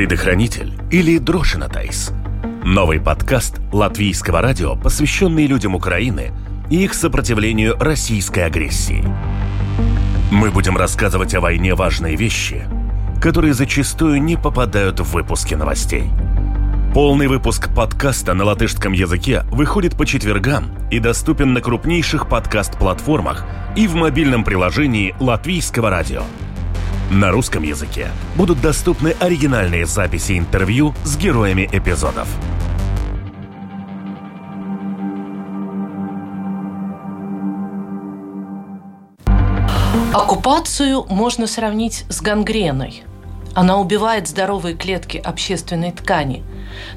Предохранитель или Дрошинатайс. Новый подкаст латвийского радио, посвященный людям Украины и их сопротивлению российской агрессии. Мы будем рассказывать о войне важные вещи, которые зачастую не попадают в выпуски новостей. Полный выпуск подкаста на латышском языке выходит по четвергам и доступен на крупнейших подкаст-платформах и в мобильном приложении Латвийского радио – на русском языке будут доступны оригинальные записи интервью с героями эпизодов. Оккупацию можно сравнить с гангреной. Она убивает здоровые клетки общественной ткани.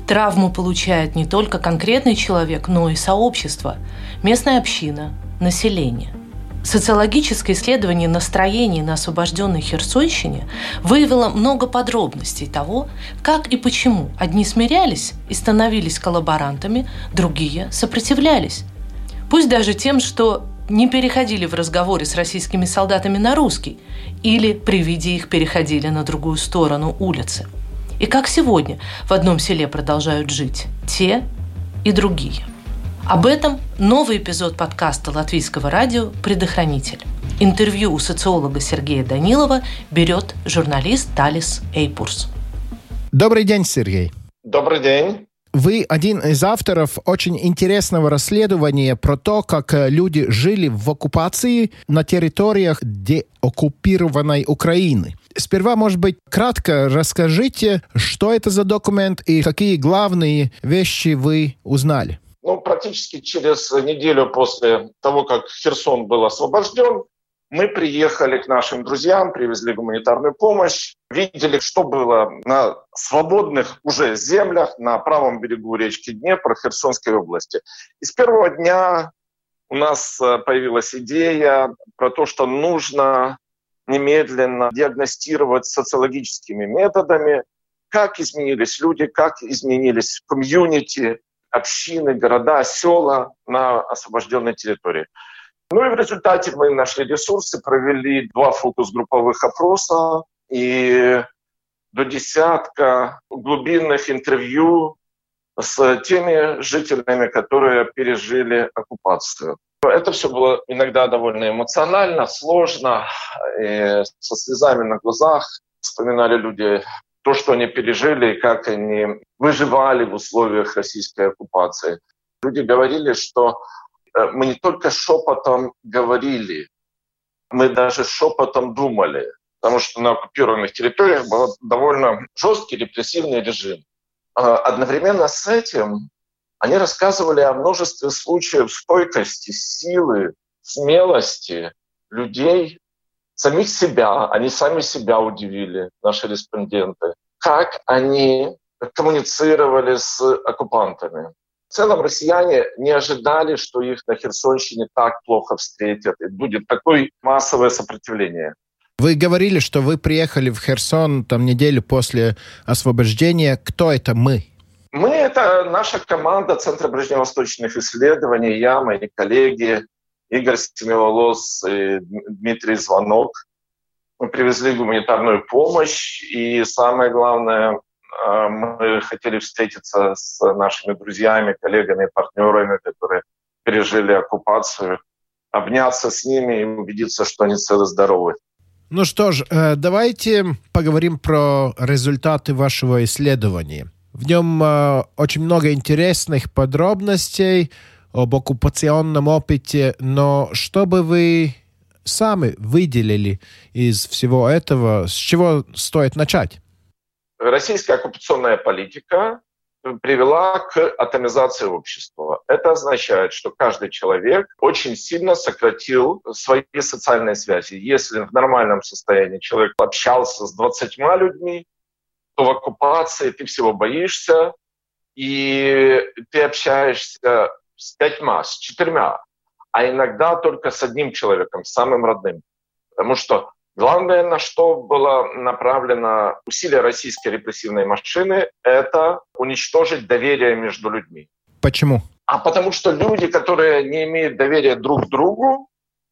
Травму получает не только конкретный человек, но и сообщество, местная община, население – Социологическое исследование настроений на освобожденной Херсонщине выявило много подробностей того, как и почему одни смирялись и становились коллаборантами, другие сопротивлялись. Пусть даже тем, что не переходили в разговоре с российскими солдатами на русский или при виде их переходили на другую сторону улицы. И как сегодня в одном селе продолжают жить те и другие. Об этом новый эпизод подкаста Латвийского радио «Предохранитель». Интервью у социолога Сергея Данилова берет журналист Талис Эйпурс. Добрый день, Сергей. Добрый день. Вы один из авторов очень интересного расследования про то, как э, люди жили в оккупации на территориях деоккупированной Украины. Сперва, может быть, кратко расскажите, что это за документ и какие главные вещи вы узнали. Ну, практически через неделю после того, как Херсон был освобожден, мы приехали к нашим друзьям, привезли гуманитарную помощь, видели, что было на свободных уже землях на правом берегу речки Днепр Херсонской области. И с первого дня у нас э, появилась идея про то, что нужно немедленно диагностировать социологическими методами, как изменились люди, как изменились комьюнити, общины, города, села на освобожденной территории. Ну и в результате мы нашли ресурсы, провели два фокус-групповых опроса и до десятка глубинных интервью с теми жителями, которые пережили оккупацию. Это все было иногда довольно эмоционально, сложно, со слезами на глазах вспоминали люди то, что они пережили и как они выживали в условиях российской оккупации. Люди говорили, что э, мы не только шепотом говорили, мы даже шепотом думали, потому что на оккупированных территориях был довольно жесткий репрессивный режим. А одновременно с этим они рассказывали о множестве случаев стойкости, силы, смелости людей, самих себя, они сами себя удивили, наши респонденты, как они коммуницировали с оккупантами. В целом россияне не ожидали, что их на Херсонщине так плохо встретят, и будет такое массовое сопротивление. Вы говорили, что вы приехали в Херсон там неделю после освобождения. Кто это мы? Мы — это наша команда Центра ближневосточных исследований, я, мои коллеги, Игорь Семиволос и Дмитрий Звонок. Мы привезли гуманитарную помощь, и самое главное, э, мы хотели встретиться с нашими друзьями, коллегами, партнерами, которые пережили оккупацию, обняться с ними и убедиться, что они целы-здоровы. Ну что ж, э, давайте поговорим про результаты вашего исследования. В нем э, очень много интересных подробностей, об оккупационном опыте, но что бы вы сами выделили из всего этого, с чего стоит начать? Российская оккупационная политика привела к атомизации общества. Это означает, что каждый человек очень сильно сократил свои социальные связи. Если в нормальном состоянии человек общался с 20 людьми, то в оккупации ты всего боишься, и ты общаешься с пятьма, с четырьмя, а иногда только с одним человеком, самым родным. Потому что главное, на что было направлено усилие российской репрессивной машины, это уничтожить доверие между людьми. Почему? А потому что люди, которые не имеют доверия друг к другу,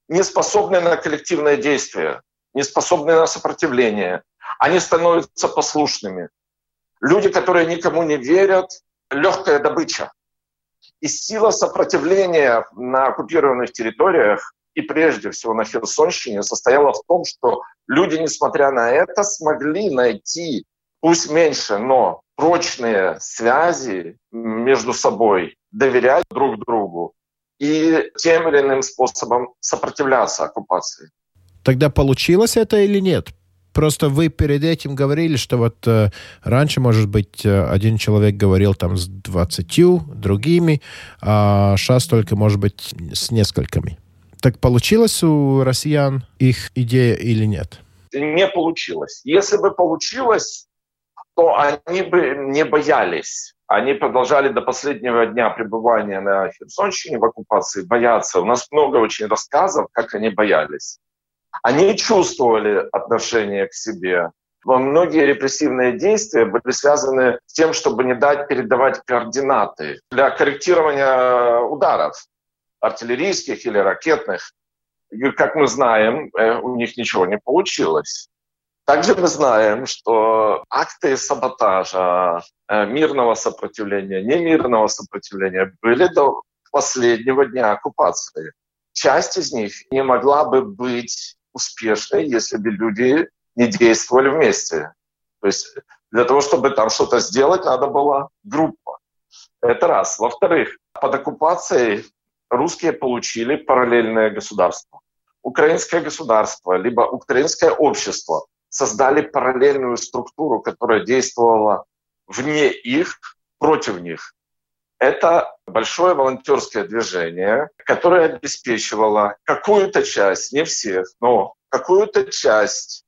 не способны на коллективное действие, не способны на сопротивление. Они становятся послушными. Люди, которые никому не верят, легкая добыча. И сила сопротивления на оккупированных территориях и прежде всего на Херсонщине состояла в том, что люди, несмотря на это, смогли найти, пусть меньше, но прочные связи между собой, доверять друг другу и тем или иным способом сопротивляться оккупации. Тогда получилось это или нет? Просто вы перед этим говорили, что вот э, раньше, может быть, э, один человек говорил там с двадцатью другими, а сейчас только, может быть, с несколькими. Так получилось у россиян их идея или нет? Не получилось. Если бы получилось, то они бы не боялись. Они продолжали до последнего дня пребывания на Херсонщине в оккупации бояться. У нас много очень рассказов, как они боялись. Они чувствовали отношение к себе. Но многие репрессивные действия были связаны с тем, чтобы не дать передавать координаты для корректирования ударов артиллерийских или ракетных. И, как мы знаем, э, у них ничего не получилось. Также мы знаем, что акты саботажа, э, мирного сопротивления, немирного сопротивления были до последнего дня оккупации. Часть из них не могла бы быть успешной, если бы люди не действовали вместе. То есть для того, чтобы там что-то сделать, надо была группа. Это раз. Во-вторых, под оккупацией русские получили параллельное государство. Украинское государство, либо украинское общество создали параллельную структуру, которая действовала вне их, против них. Это большое волонтерское движение, которое обеспечивало какую-то часть, не всех, но какую-то часть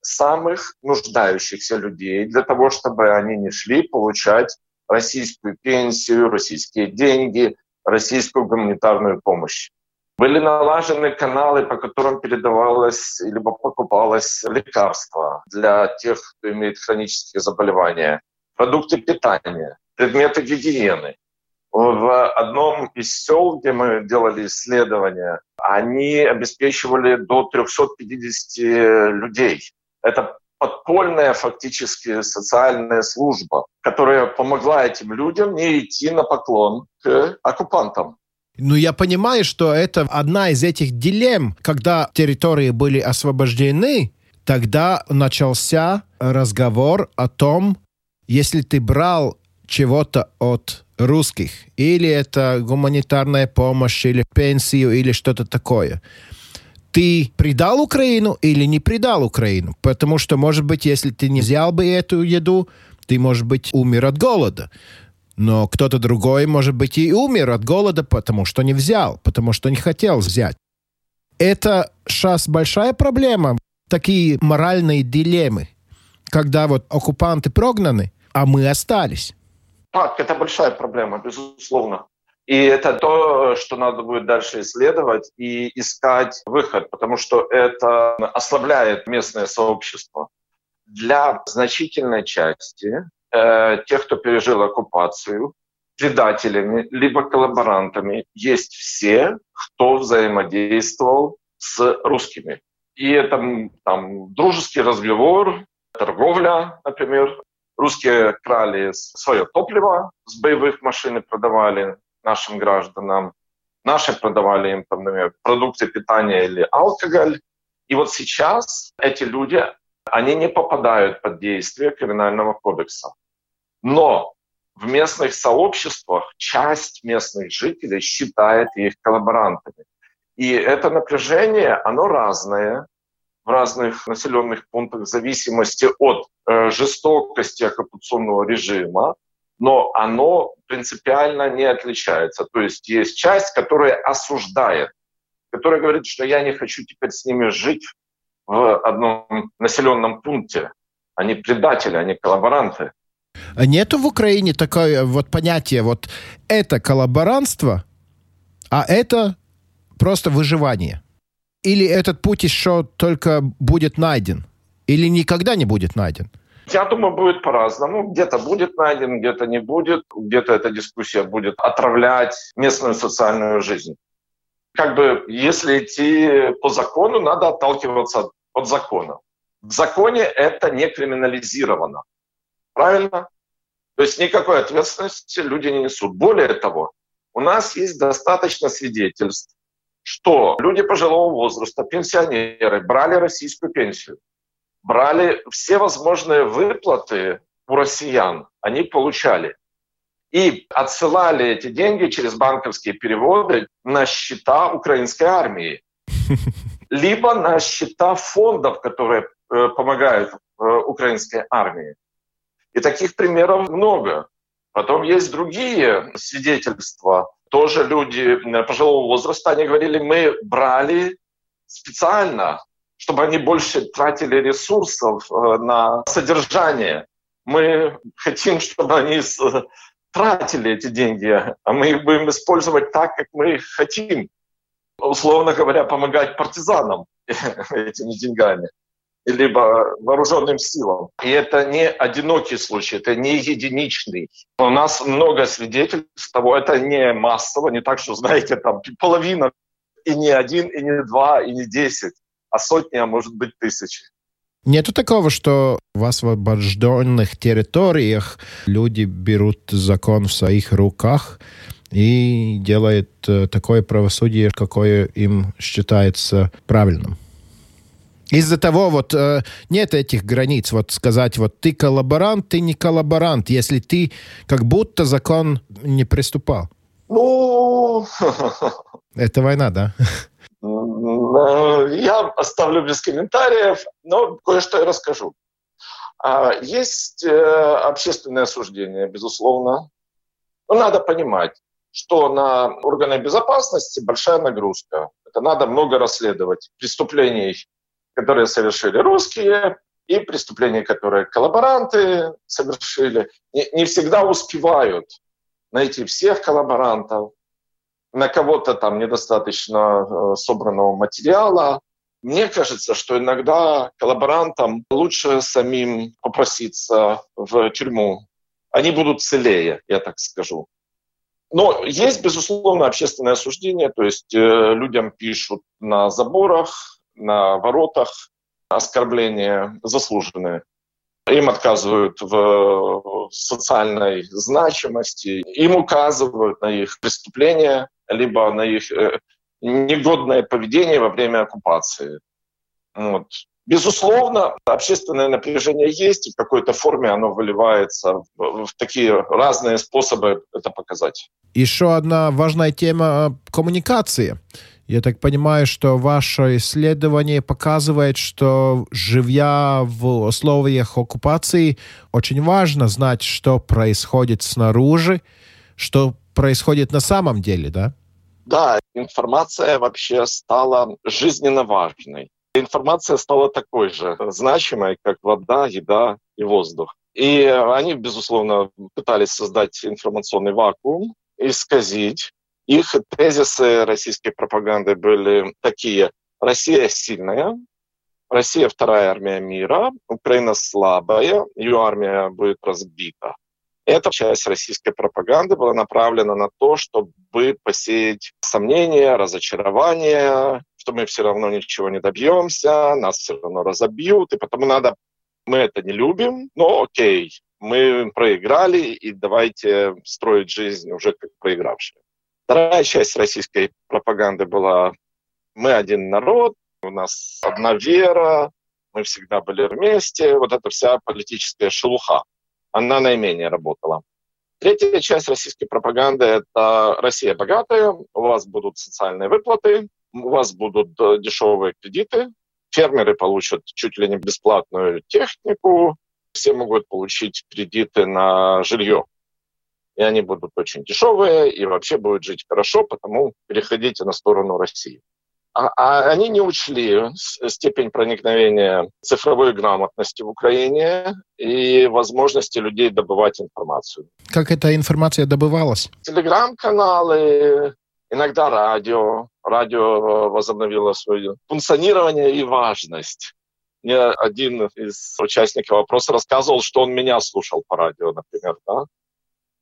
самых нуждающихся людей для того, чтобы они не шли получать российскую пенсию, российские деньги, российскую гуманитарную помощь. Были налажены каналы, по которым передавалось либо покупалось лекарство для тех, кто имеет хронические заболевания, продукты питания, предметы гигиены. В одном из сел, где мы делали исследования, они обеспечивали до 350 людей. Это подпольная фактически социальная служба, которая помогла этим людям не идти на поклон к оккупантам. Ну, я понимаю, что это одна из этих дилемм. Когда территории были освобождены, тогда начался разговор о том, если ты брал чего-то от русских, или это гуманитарная помощь, или пенсию, или что-то такое – ты предал Украину или не предал Украину. Потому что, может быть, если ты не взял бы эту еду, ты, может быть, умер от голода. Но кто-то другой, может быть, и умер от голода, потому что не взял, потому что не хотел взять. Это сейчас большая проблема, такие моральные дилеммы, когда вот оккупанты прогнаны, а мы остались. Это большая проблема, безусловно. И это то, что надо будет дальше исследовать и искать выход, потому что это ослабляет местное сообщество. Для значительной части э, тех, кто пережил оккупацию, предателями либо коллаборантами есть все, кто взаимодействовал с русскими. И это там, дружеский разговор, торговля, например. Русские крали свое топливо с боевых машин и продавали нашим гражданам. Наши продавали им, там, например, продукты питания или алкоголь. И вот сейчас эти люди, они не попадают под действие криминального кодекса. Но в местных сообществах часть местных жителей считает их коллаборантами. И это напряжение, оно разное в разных населенных пунктах в зависимости от э, жестокости оккупационного режима, но оно принципиально не отличается. То есть есть часть, которая осуждает, которая говорит, что я не хочу теперь с ними жить в одном населенном пункте. Они предатели, они коллаборанты. А нету в Украине такое вот понятие, вот это коллаборантство, а это просто выживание? Или этот путь еще только будет найден? Или никогда не будет найден? Я думаю, будет по-разному. Где-то будет найден, где-то не будет. Где-то эта дискуссия будет отравлять местную социальную жизнь. Как бы, если идти по закону, надо отталкиваться от закона. В законе это не криминализировано. Правильно? То есть никакой ответственности люди не несут. Более того, у нас есть достаточно свидетельств, что люди пожилого возраста, пенсионеры, брали российскую пенсию, брали все возможные выплаты у россиян, они получали. И отсылали эти деньги через банковские переводы на счета украинской армии. Либо на счета фондов, которые э, помогают э, украинской армии. И таких примеров много. Потом есть другие свидетельства. Тоже люди пожилого возраста, они говорили, мы брали специально, чтобы они больше тратили ресурсов э, на содержание. Мы хотим, чтобы они тратили эти деньги, а мы их будем использовать так, как мы хотим. Условно говоря, помогать партизанам этими деньгами либо вооруженным силам. И это не одинокий случай, это не единичный. У нас много свидетельств того, это не массово, не так, что, знаете, там половина, и не один, и не два, и не десять, а сотни, а может быть тысячи. Нету такого, что в освобожденных территориях люди берут закон в своих руках и делают э, такое правосудие, какое им считается правильным. Из-за того вот э, нет этих границ, вот сказать, вот ты коллаборант, ты не коллаборант, если ты как будто закон не приступал. Ну... Это война, да? Я оставлю без комментариев, но кое-что я расскажу. А, есть э, общественное осуждение, безусловно. Но надо понимать, что на органы безопасности большая нагрузка. Это надо много расследовать преступлений, которые совершили русские, и преступления, которые коллаборанты совершили. Не, не всегда успевают найти всех коллаборантов, на кого-то там недостаточно э, собранного материала. Мне кажется, что иногда коллаборантам лучше самим попроситься в тюрьму. Они будут целее, я так скажу. Но есть, безусловно, общественное осуждение, то есть э, людям пишут на заборах, на воротах оскорбления заслуженные. Им отказывают в социальной значимости, им указывают на их преступления, либо на их э, негодное поведение во время оккупации. Вот. Безусловно, общественное напряжение есть, и в какой-то форме оно выливается в, в такие разные способы это показать. Еще одна важная тема — коммуникации. Я так понимаю, что ваше исследование показывает, что живя в условиях оккупации, очень важно знать, что происходит снаружи, что происходит на самом деле, да? Да, информация вообще стала жизненно важной. Информация стала такой же значимой, как вода, еда и воздух. И они, безусловно, пытались создать информационный вакуум, исказить. Их тезисы российской пропаганды были такие. Россия сильная, Россия вторая армия мира, Украина слабая, ее армия будет разбита. Эта часть российской пропаганды была направлена на то, чтобы посеять сомнения, разочарование, что мы все равно ничего не добьемся, нас все равно разобьют, и потому надо... Мы это не любим, но окей, мы проиграли, и давайте строить жизнь уже как проигравшие. Вторая часть российской пропаганды была «мы один народ», у нас одна вера, мы всегда были вместе. Вот эта вся политическая шелуха она наименее работала. Третья часть российской пропаганды – это Россия богатая, у вас будут социальные выплаты, у вас будут э, дешевые кредиты, фермеры получат чуть ли не бесплатную технику, все могут получить кредиты на жилье. И они будут очень дешевые, и вообще будет жить хорошо, потому переходите на сторону России. А, а они не учли степень проникновения цифровой грамотности в Украине и возможности людей добывать информацию. Как эта информация добывалась? Телеграм-каналы, иногда радио. Радио возобновило свое функционирование и важность. Мне один из участников вопроса рассказывал, что он меня слушал по радио, например. Да?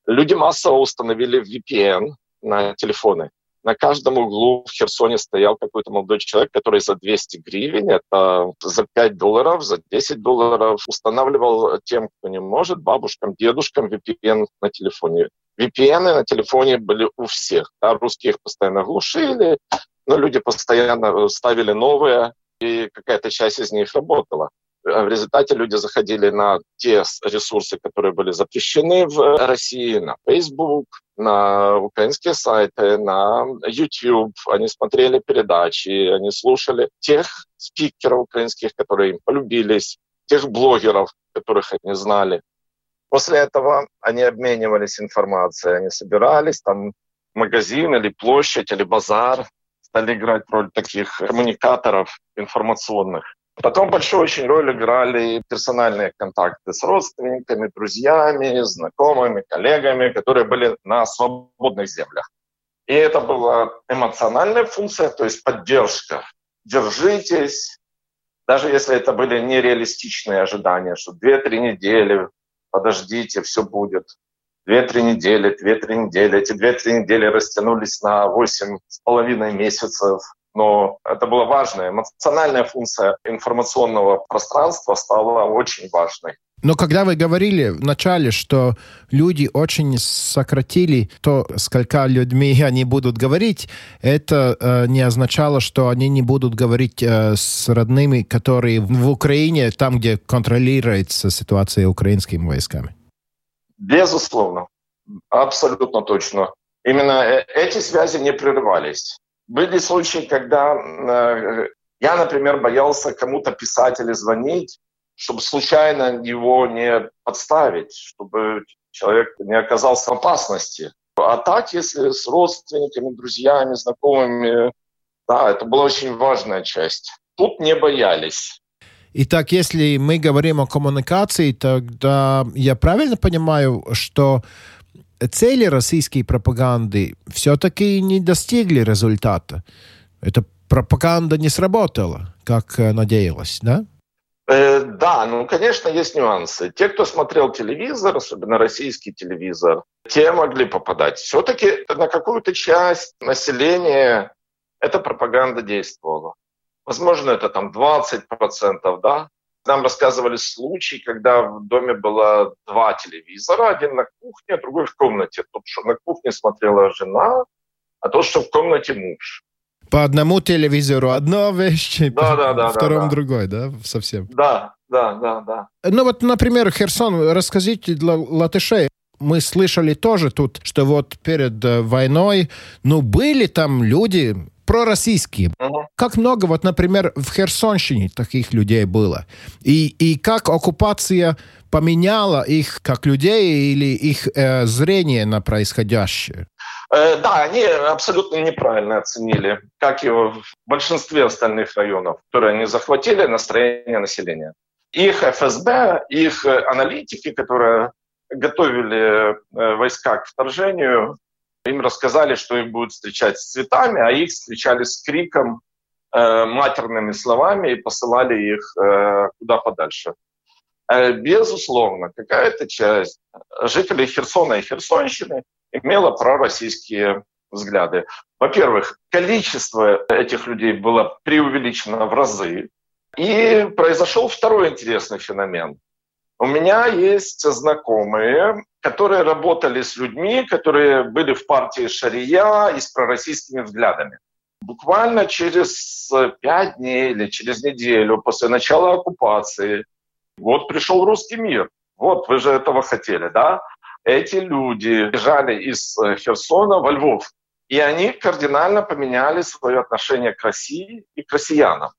Люди массово установили VPN на телефоны на каждом углу в Херсоне стоял какой-то молодой человек, который за 200 гривен, это за 5 долларов, за 10 долларов устанавливал тем, кто не может, бабушкам, дедушкам VPN на телефоне. VPN на телефоне были у всех. Да, русские их постоянно глушили, но люди постоянно ставили новые, и какая-то часть из них работала. В результате люди заходили на те ресурсы, которые были запрещены в России, на Facebook, на украинские сайты, на YouTube. Они смотрели передачи, они слушали тех спикеров украинских, которые им полюбились, тех блогеров, которых они знали. После этого они обменивались информацией, они собирались, там магазин или площадь или базар стали играть роль таких коммуникаторов информационных. Потом большую очень роль играли персональные контакты с родственниками, друзьями, знакомыми, коллегами, которые были на свободных землях. И это была эмоциональная функция, то есть поддержка. Держитесь, даже если это были нереалистичные ожидания, что 2-3 недели, подождите, все будет. Две-три недели, две-три недели. Эти две-три недели растянулись на восемь с половиной месяцев но это была важная эмоциональная функция информационного пространства стала очень важной. Но когда вы говорили в начале, что люди очень сократили то, сколько людьми они будут говорить, это э, не означало, что они не будут говорить э, с родными, которые в Украине, там, где контролируется ситуация украинскими войсками. Безусловно, абсолютно точно. Именно э, эти связи не прерывались. Были случаи, когда э, я, например, боялся кому-то писать или звонить, чтобы случайно его не подставить, чтобы человек не оказался в опасности. А так, если с родственниками, друзьями, знакомыми, да, это была очень важная часть. Тут не боялись. Итак, если мы говорим о коммуникации, тогда я правильно понимаю, что цели российской пропаганды все-таки не достигли результата. Эта пропаганда не сработала, как э, надеялась, да? Э, да, ну, конечно, есть нюансы. Те, кто смотрел телевизор, особенно российский телевизор, те могли попадать. Все-таки на какую-то часть населения эта пропаганда действовала. Возможно, это там 20%, да, нам рассказывали случай, когда в доме было два телевизора, один на кухне, другой в комнате. Тот, что на кухне смотрела жена, а тот, что в комнате муж. По одному телевизору одна вещь, да, по да, да, втором да, другой, да, совсем? Да, да, да, да. Ну вот, например, Херсон, расскажите для латышей, мы слышали тоже тут, что вот перед э, войной, ну, были там люди, пророссийские. Угу. Как много, вот, например, в Херсонщине таких людей было. И, и как оккупация поменяла их как людей или их э, зрение на происходящее? Э, да, они абсолютно неправильно оценили, как и в большинстве остальных районов, которые они захватили, настроение населения. Их ФСБ, их аналитики, которые готовили э, войска к вторжению, им рассказали, что их будут встречать с цветами, а их встречали с криком, э, матерными словами и посылали их э, куда подальше. Безусловно, какая-то часть жителей Херсона и Херсонщины имела пророссийские взгляды. Во-первых, количество этих людей было преувеличено в разы. И произошел второй интересный феномен. У меня есть знакомые, которые работали с людьми, которые были в партии Шария и с пророссийскими взглядами. Буквально через пять дней или через неделю после начала оккупации, вот пришел русский мир. Вот, вы же этого хотели, да? Эти люди бежали из Херсона во Львов. И они кардинально поменяли свое отношение к России и к россиянам.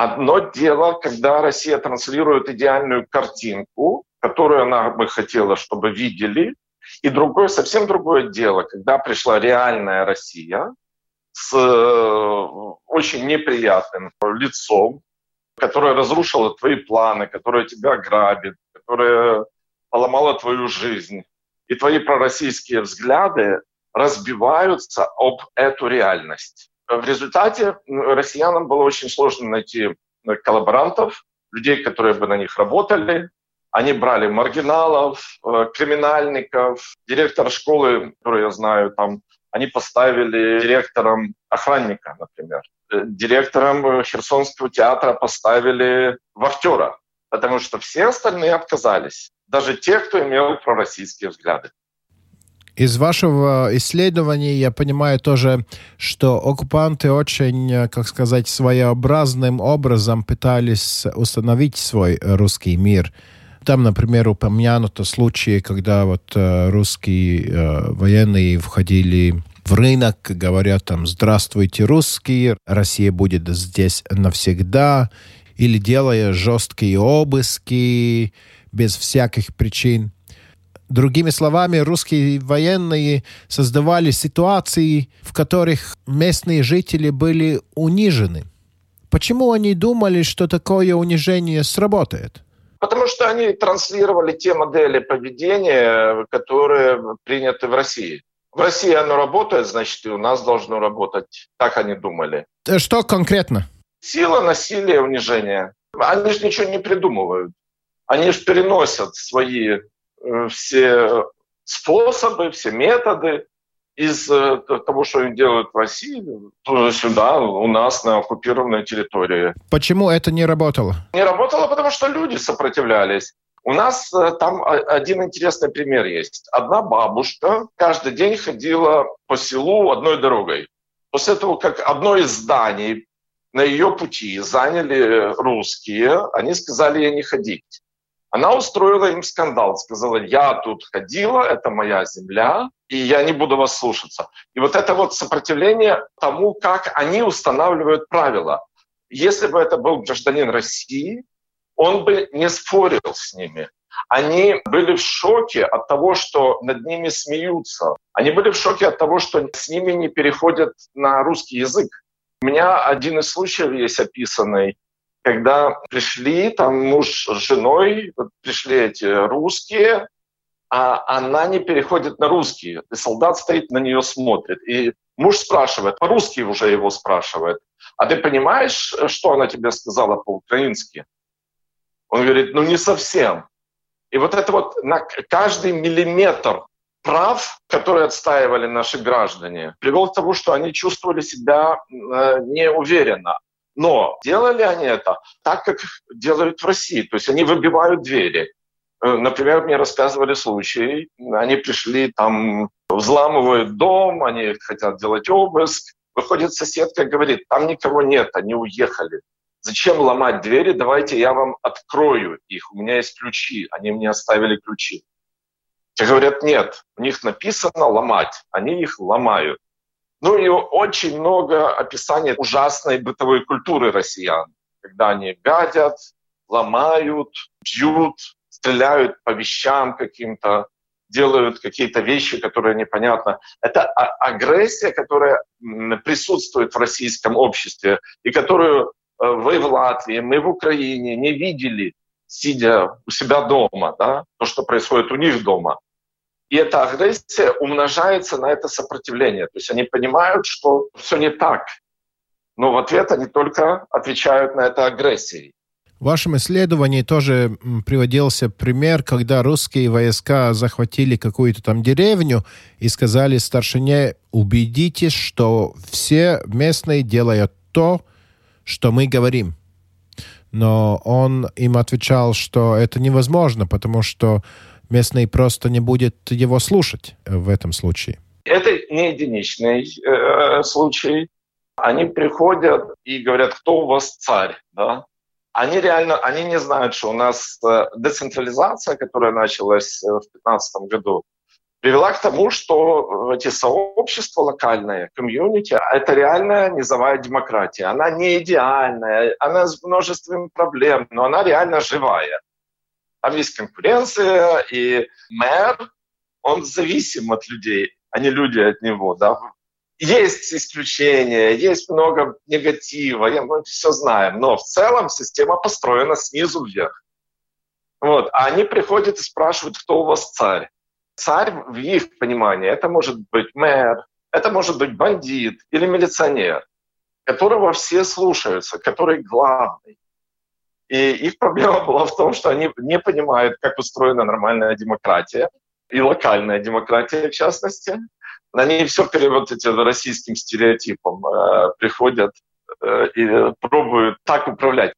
Одно дело, когда Россия транслирует идеальную картинку, которую она бы хотела, чтобы видели, и другое, совсем другое дело, когда пришла реальная Россия с э, очень неприятным лицом, которая разрушила твои планы, которая тебя грабит, которая поломала твою жизнь. И твои пророссийские взгляды разбиваются об эту реальность. В результате россиянам было очень сложно найти э, коллаборантов, людей, которые бы на них работали. Они брали маргиналов, э, криминальников, директор школы, который я знаю, там, они поставили директором охранника, например. Э, директором Херсонского театра поставили вахтера, потому что все остальные отказались, даже те, кто имел пророссийские взгляды. Из вашего исследования я понимаю тоже, что оккупанты очень, как сказать, своеобразным образом пытались установить свой русский мир. Там, например, упомянуто случаи, когда вот э, русские э, военные входили в рынок, говорят там «Здравствуйте, русские, Россия будет здесь навсегда», или делая жесткие обыски без всяких причин. Другими словами, русские военные создавали ситуации, в которых местные жители были унижены. Почему они думали, что такое унижение сработает? Потому что они транслировали те модели поведения, которые приняты в России. В России оно работает, значит, и у нас должно работать. Так они думали. Э, что конкретно? Сила, насилие, унижение. Они же ничего не придумывают. Они же переносят свои все способы, все методы из э, того, что они делают в России, сюда, у нас на оккупированной территории. Почему это не работало? Не работало, потому что люди сопротивлялись. У нас э, там один интересный пример есть. Одна бабушка каждый день ходила по селу одной дорогой. После того, как одно из зданий на ее пути заняли русские, они сказали ей не ходить. Она устроила им скандал, сказала, я тут ходила, это моя земля, и я не буду вас слушаться. И вот это вот сопротивление тому, как они устанавливают правила. Если бы это был гражданин России, он бы не спорил с ними. Они были в шоке от того, что над ними смеются. Они были в шоке от того, что с ними не переходят на русский язык. У меня один из случаев есть описанный, когда пришли там муж с женой, вот пришли эти русские, а она не переходит на русский. И солдат стоит на нее смотрит. И муж спрашивает, по-русски уже его спрашивает, а ты понимаешь, что она тебе сказала по-украински? Он говорит, ну не совсем. И вот это вот на каждый миллиметр прав, которые отстаивали наши граждане, привел к тому, что они чувствовали себя э, неуверенно. Но делали они это так, как делают в России. То есть они выбивают двери. Э, например, мне рассказывали случаи, они пришли там, взламывают дом, они хотят делать обыск. Выходит соседка и говорит, там никого нет, они уехали. Зачем ломать двери? Давайте я вам открою их. У меня есть ключи. Они мне оставили ключи. Те говорят, нет, у них написано ломать. Они их ломают. Ну и очень много описаний ужасной бытовой культуры россиян, когда они гадят, ломают, бьют, стреляют по вещам каким-то, делают какие-то вещи, которые непонятно. Это агрессия, которая присутствует в российском обществе и которую Э, вы в Латвии, мы в Украине не видели, сидя у себя дома, да, то, что происходит у них дома. И эта агрессия умножается на это сопротивление. То есть они понимают, что все не так. Но в ответ они только отвечают на это агрессией. В вашем исследовании тоже приводился пример, когда русские войска захватили какую-то там деревню и сказали старшине, убедитесь, что все местные делают то, что мы говорим. Но он им отвечал, что это невозможно, потому что местный просто не будет его слушать в этом случае. Это не единичный э, случай. Они приходят и говорят, кто у вас царь, да? Они реально, они не знают, что у нас э, децентрализация, которая началась э, в 2015 году, привела к тому, что эти сообщества локальные, комьюнити, это реальная низовая демократия. Она не идеальная, она с множеством проблем, но она реально живая. Там есть конкуренция, и мэр, он зависим от людей, а не люди от него. Да? Есть исключения, есть много негатива, мы все знаем, но в целом система построена снизу вверх. Вот. А они приходят и спрашивают, кто у вас царь. Царь в их понимании это может быть мэр, это может быть бандит или милиционер, которого все слушаются, который главный. И их проблема была в том, что они не понимают, как устроена нормальная демократия, и локальная демократия в частности. Они все вот этим российским стереотипом э, приходят э, и пробуют так управлять.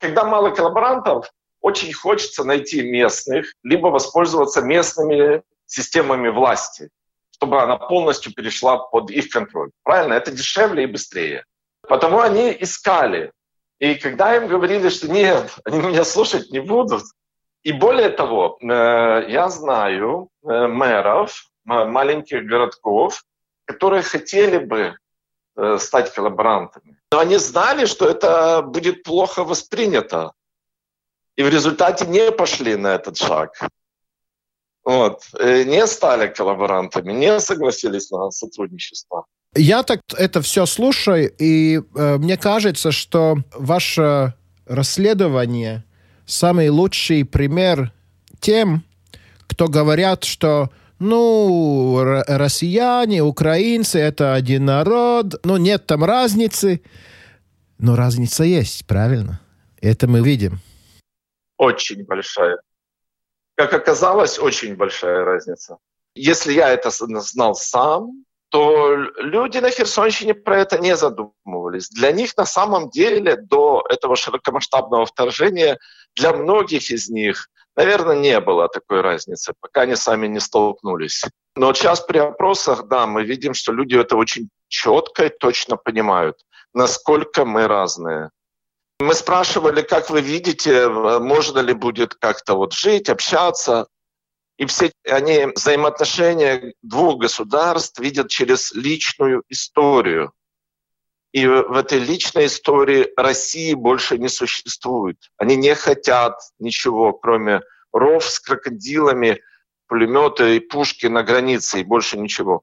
Когда мало коллаборантов, очень хочется найти местных, либо воспользоваться местными системами власти, чтобы она полностью перешла под их контроль. Правильно? Это дешевле и быстрее. Потому они искали. И когда им говорили, что нет, они меня слушать не будут. И более того, э, я знаю э, мэров маленьких городков, которые хотели бы э, стать коллаборантами. Но они знали, что это будет плохо воспринято. И в результате не пошли на этот шаг. Вот. Не стали коллаборантами, не согласились на сотрудничество. Я так это все слушаю, и э, мне кажется, что ваше расследование самый лучший пример тем, кто говорят, что ну, россияне, украинцы — это один народ, ну, нет там разницы. Но разница есть, правильно? Это мы видим. Очень большая. Как оказалось, очень большая разница. Если я это знал сам, то люди на Херсонщине про это не задумывались. Для них на самом деле до этого широкомасштабного вторжения, для многих из них, наверное, не было такой разницы, пока они сами не столкнулись. Но сейчас при опросах, да, мы видим, что люди это очень четко и точно понимают, насколько мы разные. Мы спрашивали, как вы видите, можно ли будет как-то вот жить, общаться. И все они взаимоотношения двух государств видят через личную историю. И в этой личной истории России больше не существует. Они не хотят ничего, кроме ров с крокодилами, пулемета и пушки на границе, и больше ничего.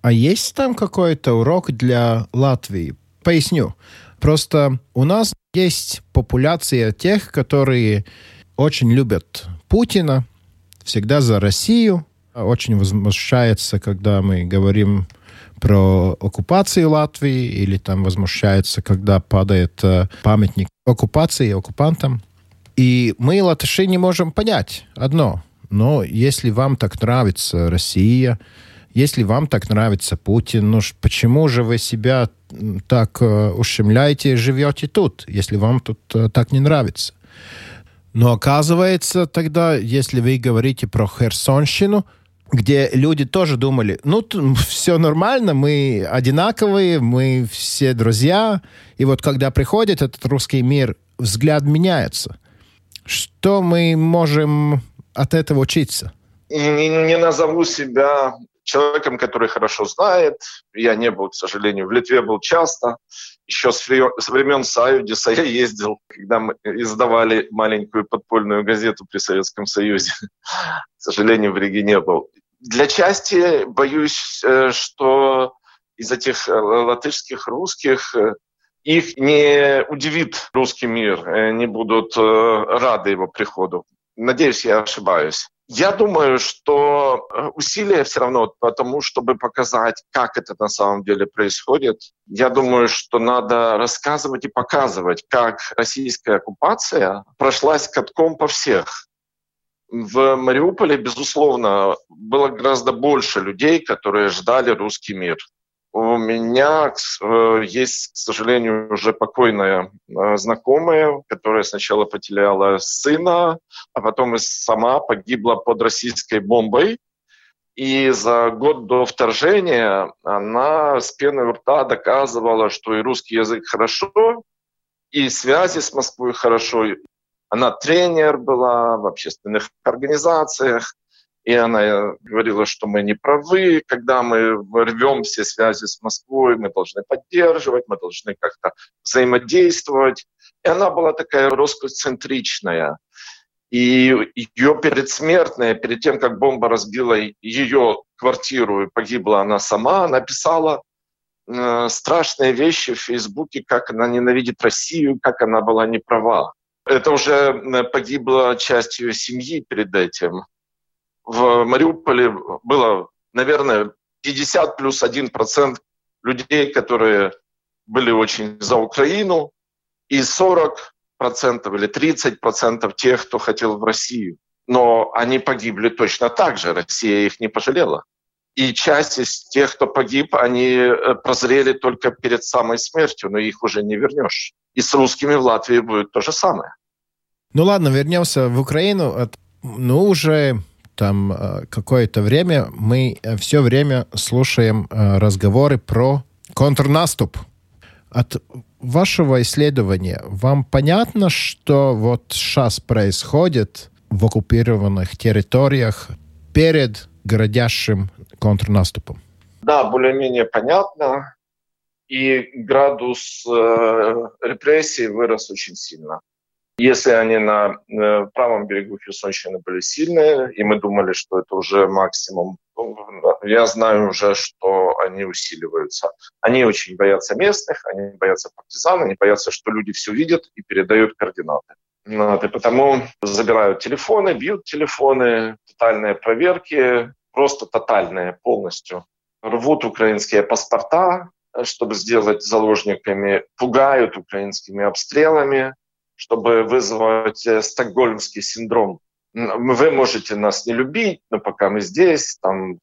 А есть там какой-то урок для Латвии? Поясню. Просто у нас есть популяция тех, которые очень любят Путина, всегда за Россию, очень возмущается, когда мы говорим про оккупацию Латвии, или там возмущается, когда падает э, памятник оккупации оккупантам. И мы, латыши, не можем понять одно. Но если вам так нравится Россия, если вам так нравится Путин, ну почему же вы себя так э, ущемляете и живете тут, если вам тут э, так не нравится? Но оказывается тогда, если вы говорите про Херсонщину, где люди тоже думали, ну, все нормально, мы одинаковые, мы все друзья. И вот когда приходит этот русский мир, взгляд меняется. Что мы можем от этого учиться? Не, не назову себя человеком, который хорошо знает. Я не был, к сожалению, в Литве был часто. Еще с времен Союза я ездил, когда мы издавали маленькую подпольную газету при Советском Союзе. К сожалению, в Риге не был. Для части боюсь, э, что из этих э, латышских, русских э, их не удивит русский мир, они будут рады его приходу. Надеюсь, я ошибаюсь. Я думаю, что э, усилия все равно по тому, чтобы показать, как это на самом деле происходит. Я думаю, что надо рассказывать и показывать, как российская оккупация прошлась катком по всех. В Мариуполе, безусловно, было гораздо больше людей, которые ждали русский мир. У меня э, есть, к сожалению, уже покойная э, знакомая, которая сначала потеряла сына, а потом и сама погибла под российской бомбой. И за год до вторжения она с пеной у рта доказывала, что и русский язык хорошо, и связи с Москвой хорошо. Она тренер была в общественных организациях. И она говорила, что мы не правы, когда мы рвем все связи с Москвой, мы должны поддерживать, мы должны как-то взаимодействовать. И она была такая роскоцентричная. И ее предсмертная, перед тем, как бомба разбила ее квартиру и погибла она сама, она писала э, страшные вещи в Фейсбуке, как она ненавидит Россию, как она была неправа. Это уже э, погибла часть ее семьи перед этим в Мариуполе было, наверное, 50 плюс 1 процент людей, которые были очень за Украину, и 40 процентов или 30 процентов тех, кто хотел в Россию. Но они погибли точно так же. Россия их не пожалела. И часть из тех, кто погиб, они э, прозрели только перед самой смертью, но их уже не вернешь. И с русскими в Латвии будет то же самое. Ну ладно, вернемся в Украину. Ну, уже там э, какое-то время мы э, все время слушаем разговоры про контрнаступ. От вашего исследования вам понятно, что вот сейчас происходит в оккупированных территориях перед грядящим контрнаступом? Да, более-менее понятно. И градус э, репрессий вырос очень сильно. Если они на э, правом берегу Херсонщины были сильные, и мы думали, что это уже максимум, я знаю уже, что они усиливаются. Они очень боятся местных, они боятся партизан, они боятся, что люди все видят и передают координаты. Вот, и потому забирают телефоны, бьют телефоны, тотальные проверки, просто тотальные полностью. Рвут украинские паспорта, чтобы сделать заложниками, пугают украинскими обстрелами, чтобы вызвать э, стокгольмский синдром. Вы можете нас не любить, но пока мы здесь, там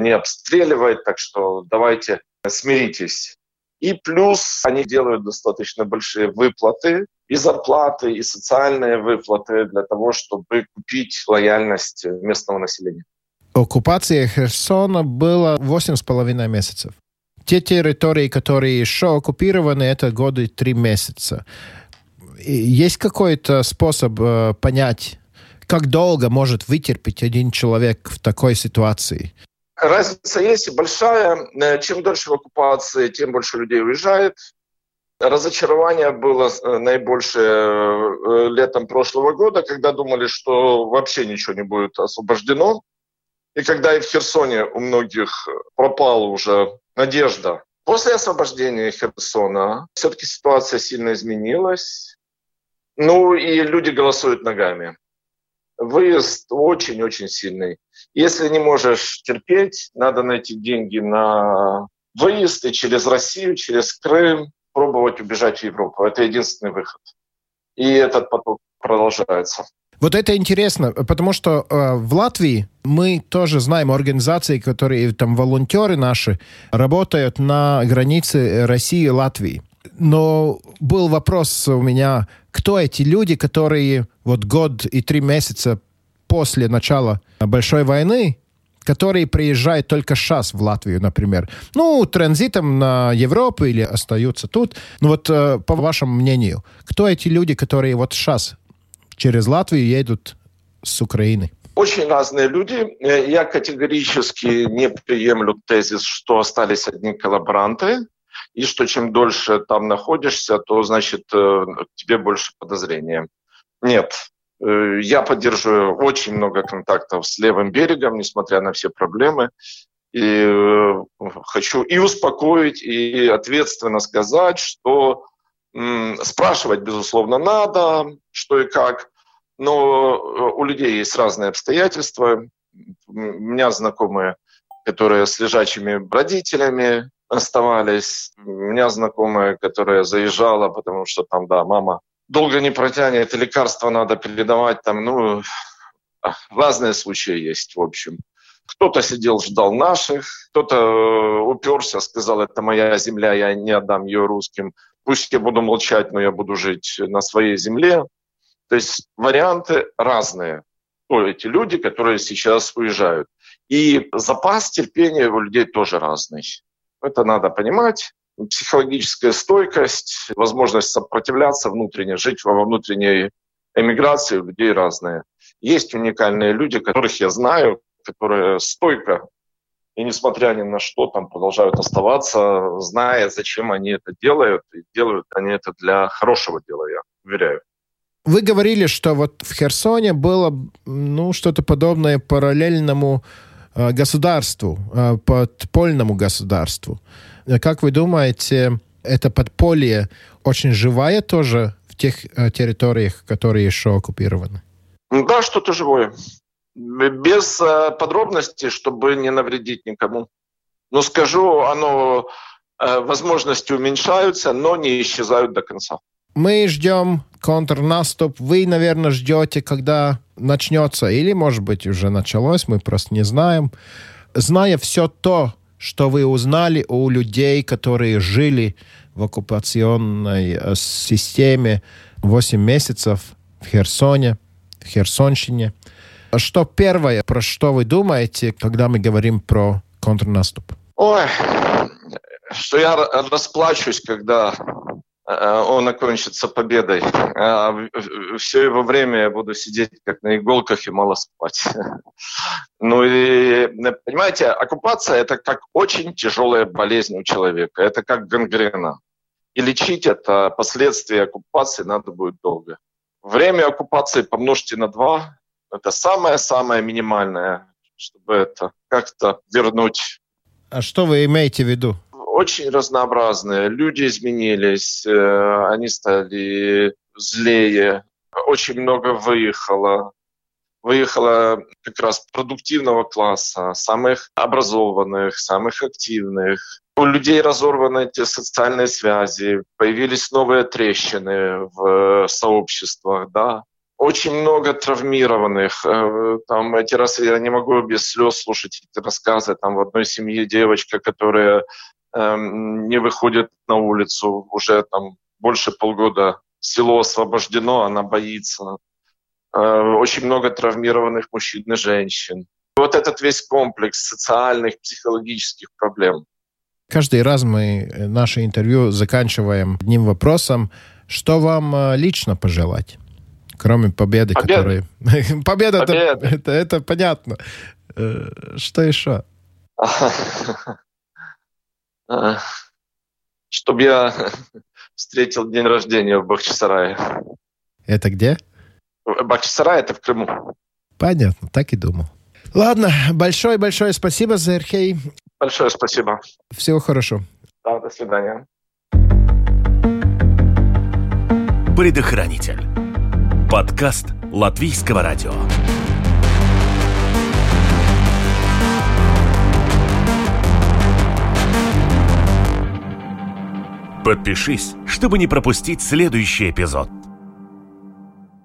не обстреливать, так что давайте смиритесь. И плюс они делают достаточно большие выплаты, и зарплаты, и социальные выплаты для того, чтобы купить лояльность местного населения. Оккупация Херсона была 8,5 месяцев. Те территории, которые еще оккупированы, это годы три месяца. Есть какой-то способ э, понять, как долго может вытерпеть один человек в такой ситуации? Разница есть большая. Э, чем дольше в оккупации, тем больше людей уезжает. Разочарование было э, наибольшее э, летом прошлого года, когда думали, что вообще ничего не будет освобождено. И когда и в Херсоне у многих пропала уже надежда. После освобождения Херсона все-таки ситуация сильно изменилась. Ну и люди голосуют ногами выезд очень-очень сильный. Если не можешь терпеть, надо найти деньги на выезд и через Россию, через Крым пробовать убежать в Европу. Это единственный выход. И этот поток продолжается. Вот это интересно, потому что э, в Латвии мы тоже знаем организации, которые там волонтеры наши работают на границе России и Латвии. Но был вопрос у меня, кто эти люди, которые вот год и три месяца после начала большой войны, которые приезжают только сейчас в Латвию, например. Ну, транзитом на Европу или остаются тут. Ну вот, э, по вашему мнению, кто эти люди, которые вот сейчас через Латвию едут с Украины? Очень разные люди. Э, я категорически не приемлю тезис, что остались одни коллаборанты и что чем дольше там находишься, то, значит, э, тебе больше подозрения. Нет, э, я поддерживаю очень много контактов с левым берегом, несмотря на все проблемы. И э, хочу и успокоить, и ответственно сказать, что спрашивать, безусловно, надо, что и как, но у людей есть разные обстоятельства. У меня знакомые, которые с лежачими родителями, оставались. У меня знакомая, которая заезжала, потому что там, да, мама долго не протянет, лекарства надо передавать, там, ну, разные случаи есть, в общем. Кто-то сидел, ждал наших, кто-то э, уперся, сказал, это моя земля, я не отдам ее русским. Пусть я буду молчать, но я буду жить на своей земле. То есть варианты разные. То эти люди, которые сейчас уезжают. И запас терпения у людей тоже разный. Это надо понимать. Психологическая стойкость, возможность сопротивляться внутренне, жить во внутренней эмиграции у людей разные. Есть уникальные люди, которых я знаю, которые стойко и несмотря ни на что там продолжают оставаться, зная, зачем они это делают, и делают они это для хорошего дела, я уверяю. Вы говорили, что вот в Херсоне было ну, что-то подобное параллельному государству, э, подпольному государству. Э, как вы думаете, это подполье очень живая тоже в тех территориях, которые еще оккупированы? Да, что-то живое. Без подробностей, чтобы не навредить никому. Но скажу, оно возможности уменьшаются, но не исчезают до конца. Мы ждем контрнаступ. Вы, наверное, ждете, когда начнется, или, может быть, уже началось, мы просто не знаем. Зная все то, что вы узнали у людей, которые жили в оккупационной э, системе 8 месяцев в Херсоне, в Херсонщине. Что первое, про что вы думаете, когда мы говорим про контрнаступ? Ой, что я расплачусь, когда он окончится победой. А все его время я буду сидеть как на иголках и мало спать. Ну и, понимаете, оккупация – это как очень тяжелая болезнь у человека. Это как гангрена. И лечить это последствия оккупации надо будет долго. Время оккупации помножьте на два. Это самое-самое минимальное, чтобы это как-то вернуть. А что вы имеете в виду? Очень разнообразные. Люди изменились, э, они стали злее. Очень много выехало. Выехало как раз продуктивного класса, самых образованных, самых активных. У людей разорваны эти социальные связи, появились новые трещины в сообществах, да, очень много травмированных. Э, там эти раз я не могу без слез слушать эти рассказы. Там в одной семье девочка, которая не выходит на улицу уже там больше полгода. Село освобождено, она боится. Э, очень много травмированных мужчин и женщин. Вот этот весь комплекс социальных, психологических проблем. Каждый раз мы э, наше интервью заканчиваем одним вопросом. Что вам э, лично пожелать? Кроме победы, победы. которая... Победа, Это, это, это понятно. Что еще? чтобы я встретил день рождения в Бахчисарае. Это где? Бахчисарай это в Крыму. Понятно, так и думал. Ладно, большое-большое спасибо, Зерхей. Большое спасибо. Всего хорошо. Да, до свидания. Предохранитель. Подкаст Латвийского радио. Подпишись, чтобы не пропустить следующий эпизод.